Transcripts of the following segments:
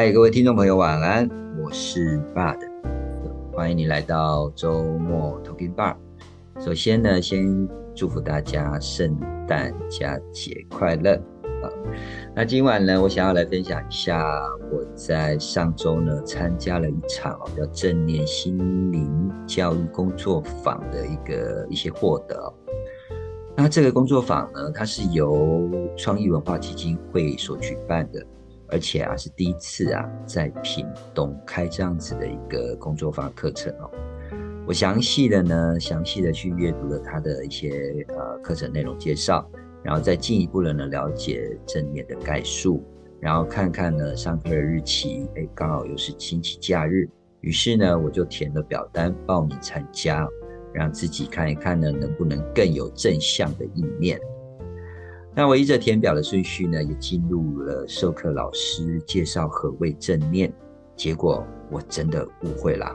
嗨，各位听众朋友，晚安，我是 Bud，欢迎你来到周末 Talking Bar。首先呢，先祝福大家圣诞佳节快乐啊！那今晚呢，我想要来分享一下我在上周呢参加了一场叫正念心灵教育工作坊的一个一些获得。那这个工作坊呢，它是由创意文化基金会所举办的。而且啊，是第一次啊，在屏东开这样子的一个工作坊课程哦。我详细的呢，详细的去阅读了他的一些呃课程内容介绍，然后再进一步的呢了解正面的概述，然后看看呢上课的日期，哎，刚好又是星期假日，于是呢我就填了表单报名参加，让自己看一看呢能不能更有正向的意念。那我依着填表的顺序呢，也进入了授课老师介绍何谓正念。结果我真的误会了，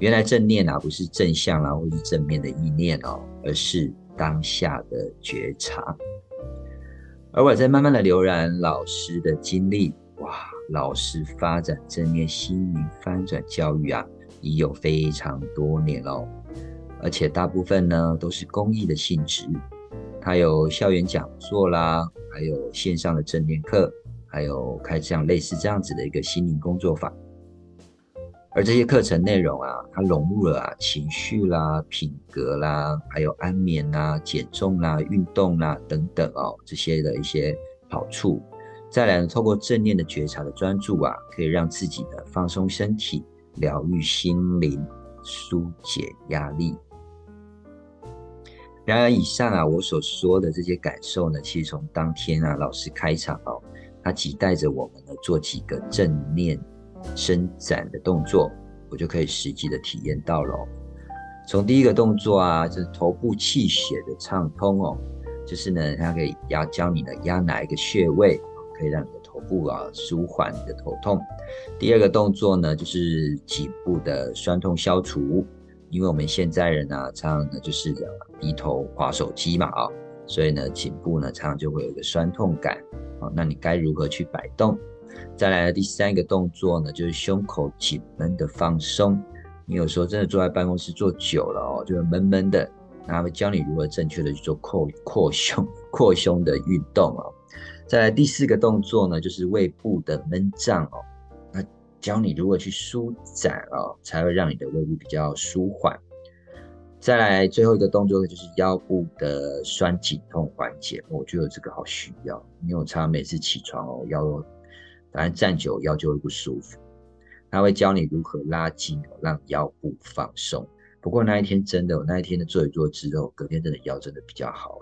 原来正念啊不是正向啦，或是正面的意念哦，而是当下的觉察。而我在慢慢的浏览老师的经历，哇，老师发展正念心灵翻转教育啊，已有非常多年喽，而且大部分呢都是公益的性质。还有校园讲座啦，还有线上的正念课，还有开这样类似这样子的一个心灵工作坊。而这些课程内容啊，它融入了啊情绪啦、品格啦，还有安眠啦、减重啦、运动啦等等哦，这些的一些好处。再来呢，透过正念的觉察的专注啊，可以让自己的放松身体、疗愈心灵、疏解压力。然而，以上啊，我所说的这些感受呢，其实从当天啊，老师开场哦，他期待着我们呢做几个正念伸展的动作，我就可以实际的体验到了。从第一个动作啊，就是头部气血的畅通哦，就是呢，他可以压教你呢压哪一个穴位，可以让你的头部啊舒缓你的头痛。第二个动作呢，就是颈部的酸痛消除。因为我们现在人呢，常常呢就是低头划手机嘛啊，所以呢颈部呢常常就会有一个酸痛感啊。那你该如何去摆动？再来第三个动作呢，就是胸口紧闷的放松。你有时候真的坐在办公室坐久了哦，就会闷闷的，那会教你如何正确的去做扩扩胸 扩胸的运动哦。再来第四个动作呢，就是胃部的闷胀哦。教你如何去舒展哦，才会让你的胃部比较舒缓。再来最后一个动作就是腰部的酸紧痛缓解，我觉得这个好需要，因为我常常每次起床哦，腰反正站久腰就会不舒服。他会教你如何拉筋，让腰部放松。不过那一天真的，我那一天的做一做之后，隔天真的腰真的比较好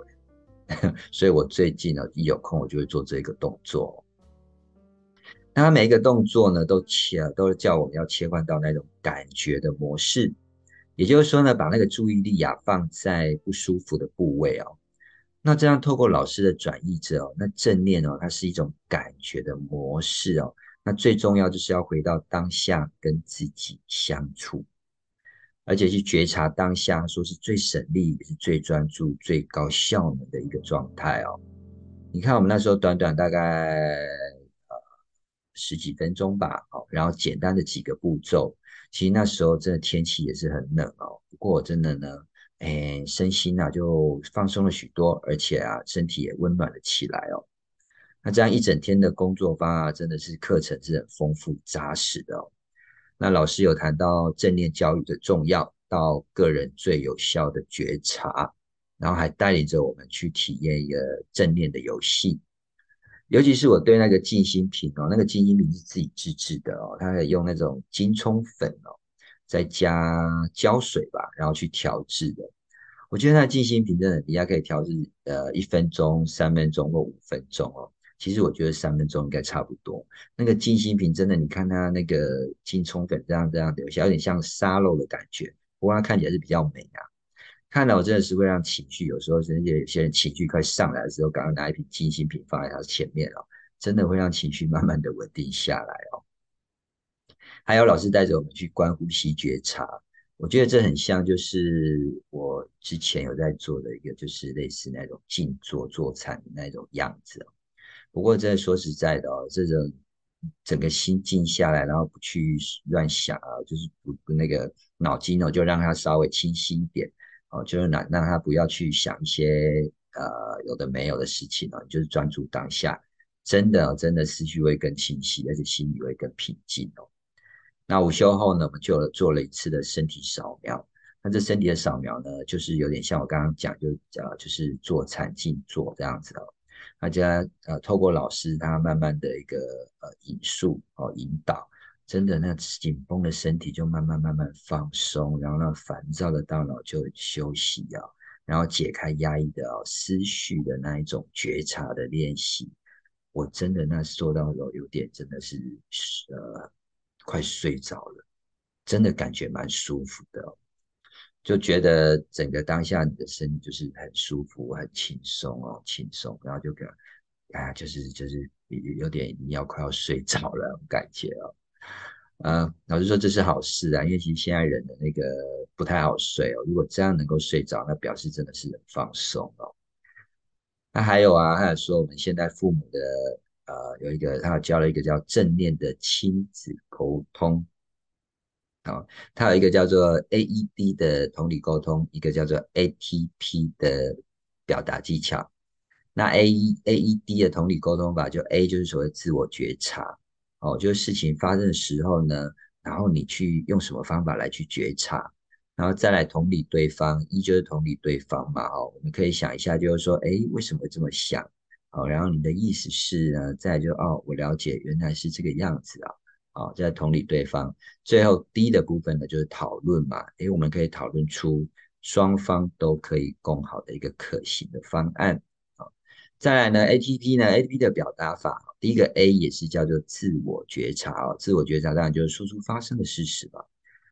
所以我最近呢一有空我就会做这个动作。那每一个动作呢，都切都是叫我们要切换到那种感觉的模式，也就是说呢，把那个注意力啊放在不舒服的部位哦。那这样透过老师的转译者哦，那正念哦，它是一种感觉的模式哦。那最重要就是要回到当下跟自己相处，而且去觉察当下，说是最省力也是最专注、最高效能的一个状态哦。你看我们那时候短短大概。十几分钟吧，好，然后简单的几个步骤，其实那时候真的天气也是很冷哦，不过真的呢，哎，身心啊就放松了许多，而且啊身体也温暖了起来哦。那这样一整天的工作方啊，真的是课程是很丰富扎实的哦。那老师有谈到正念教育的重要，到个人最有效的觉察，然后还带领着我们去体验一个正念的游戏。尤其是我对那个静心瓶哦，那个静心瓶是自己自制的哦，它可以用那种金葱粉哦，再加胶水吧，然后去调制的。我觉得那静心瓶真的，底下可以调制呃一分钟、三分钟或五分钟哦。其实我觉得三分钟应该差不多。那个静心瓶真的，你看它那个金葱粉这样这样的，有点像沙漏的感觉，不过它看起来是比较美啊。看到我真的是会让情绪，有时候甚至有些人情绪快上来的时候，赶快拿一瓶静心品放在他前面哦，真的会让情绪慢慢的稳定下来哦。还有老师带着我们去观呼吸觉察，我觉得这很像就是我之前有在做的一个，就是类似那种静坐坐禅的那种样子哦。不过真的说实在的哦，这种整个心静下来，然后不去乱想啊，就是不那个脑筋哦，就让它稍微清晰一点哦，就是让让他不要去想一些呃有的没有的事情哦，就是专注当下，真的真的思绪会更清晰，而且心里会更平静哦。那午休后呢，我们就做了一次的身体扫描。那这身体的扫描呢，就是有点像我刚刚讲，就呃就是做禅静坐这样子哦。大家呃透过老师他慢慢的一个呃引述哦引导，真的那紧绷的身体就慢慢慢慢放松，然后那烦躁的大脑就休息啊，然后解开压抑的哦思绪的那一种觉察的练习。我真的那做到有有点真的是呃。快睡着了，真的感觉蛮舒服的哦，就觉得整个当下你的身体就是很舒服、很轻松哦，轻松，然后就感，啊，就是就是有点你要快要睡着了感觉哦，嗯，老师说这是好事啊，因为其实现在人的那个不太好睡哦，如果这样能够睡着，那表示真的是很放松哦。那还有啊，还有说我们现在父母的。呃，有一个他教了一个叫正念的亲子沟通，好，他有一个叫做 AED 的同理沟通，一个叫做 ATP 的表达技巧。那 A E AED 的同理沟通法，就 A 就是所谓自我觉察，哦，就是事情发生的时候呢，然后你去用什么方法来去觉察，然后再来同理对方，一就是同理对方嘛，哦，我们可以想一下，就是说，哎，为什么这么想？哦，然后你的意思是呢？再就哦，我了解，原来是这个样子啊。好，在同理对方。最后低的部分呢，就是讨论嘛。诶，我们可以讨论出双方都可以共好的一个可行的方案。再来呢，ATP 呢，ATP 的表达法，第一个 A 也是叫做自我觉察哦，自我觉察当然就是说出发生的事实吧。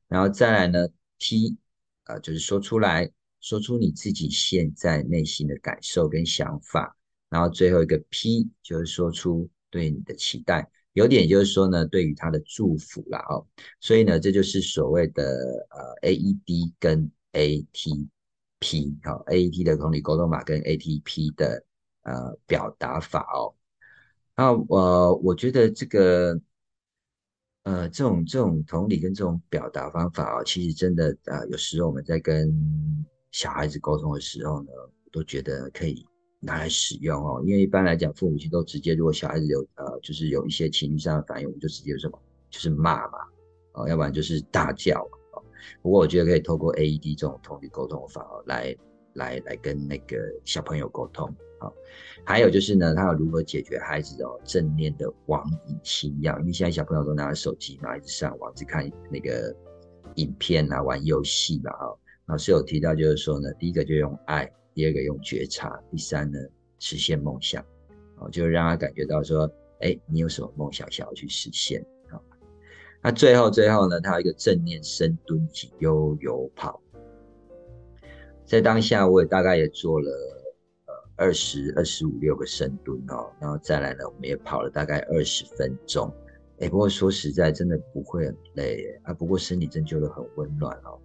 然后再来呢，T 啊，就是说出来说出你自己现在内心的感受跟想法。然后最后一个 P 就是说出对你的期待，有点就是说呢，对于他的祝福啦哦，所以呢，这就是所谓的呃 AED 跟 ATP 好，AED 的同理沟通法跟 ATP 的呃表达法哦。那我我觉得这个呃这种这种同理跟这种表达方法哦，其实真的呃有时候我们在跟小孩子沟通的时候呢，我都觉得可以。拿来使用哦，因为一般来讲，父母亲都直接，如果小孩子有呃，就是有一些情绪上的反应，我们就直接什么，就是骂嘛，哦，要不然就是大叫。不过我觉得可以透过 AED 这种同理沟通法，来来来跟那个小朋友沟通好。还有就是呢，他要如何解决孩子哦正念的网瘾心药？因为现在小朋友都拿着手机嘛，一直上网，只看那个影片啊，玩游戏嘛，哈。老师有提到就是说呢，第一个就用爱。第二个用觉察，第三呢实现梦想，哦，就让他感觉到说，哎，你有什么梦想想要去实现啊？那最后最后呢，他有一个正念深蹲及悠游跑，在当下我也大概也做了呃二十二十五六个深蹲哦，然后再来呢，我们也跑了大概二十分钟，哎，不过说实在真的不会很累啊，不过身体真觉得很温暖哦。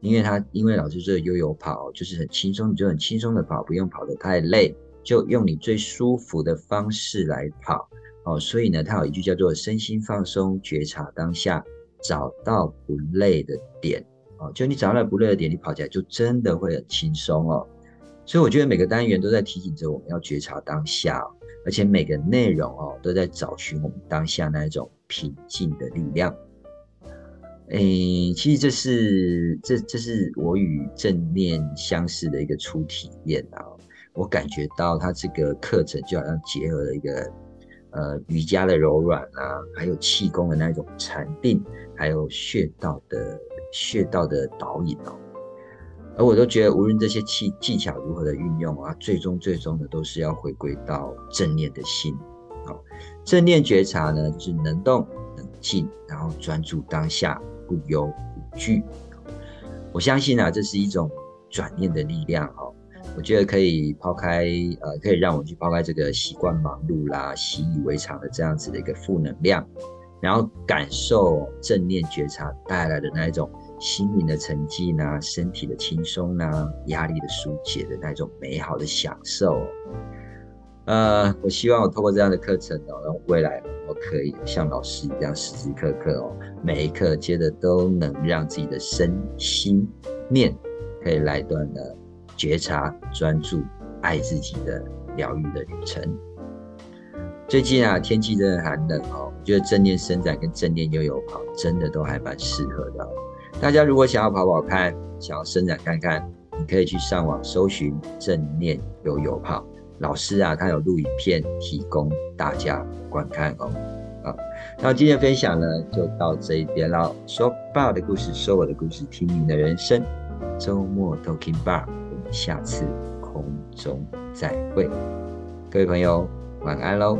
因为他因为老师这个悠悠跑就是很轻松，你就很轻松的跑，不用跑得太累，就用你最舒服的方式来跑哦。所以呢，他有一句叫做“身心放松，觉察当下，找到不累的点”就你找到不累的点，你跑起来就真的会很轻松哦。所以我觉得每个单元都在提醒着我们要觉察当下，而且每个内容哦都在找寻我们当下那一种平静的力量。诶，其实这是这这是我与正念相识的一个初体验啊！我感觉到它这个课程就好像结合了一个呃瑜伽的柔软啊，还有气功的那种禅定，还有穴道的穴道的导引哦。而我都觉得，无论这些技技巧如何的运用啊，最终最终的都是要回归到正念的心。好，正念觉察呢，就是能动能静，然后专注当下。不忧不惧，我相信啊，这是一种转念的力量哦。我觉得可以抛开呃，可以让我去抛开这个习惯忙碌啦、习以为常的这样子的一个负能量，然后感受正念觉察带来的那一种心灵的沉静啊、身体的轻松啊、压力的疏解的那种美好的享受。呃，我希望我透过这样的课程哦，然后未来我可以像老师一样时时刻刻哦，每一刻接的都能让自己的身心念可以来段的觉察、专注、爱自己的疗愈的旅程。最近啊，天气真的寒冷哦，我觉得正念伸展跟正念悠悠跑真的都还蛮适合的。大家如果想要跑跑看，想要伸展看看，你可以去上网搜寻正念悠悠跑。老师啊，他有录影片提供大家观看哦。好，那今天分享呢就到这一边了。说爸的故事，说我的故事，听你的人生。周末 Talking Bar，我们下次空中再会。各位朋友，晚安喽。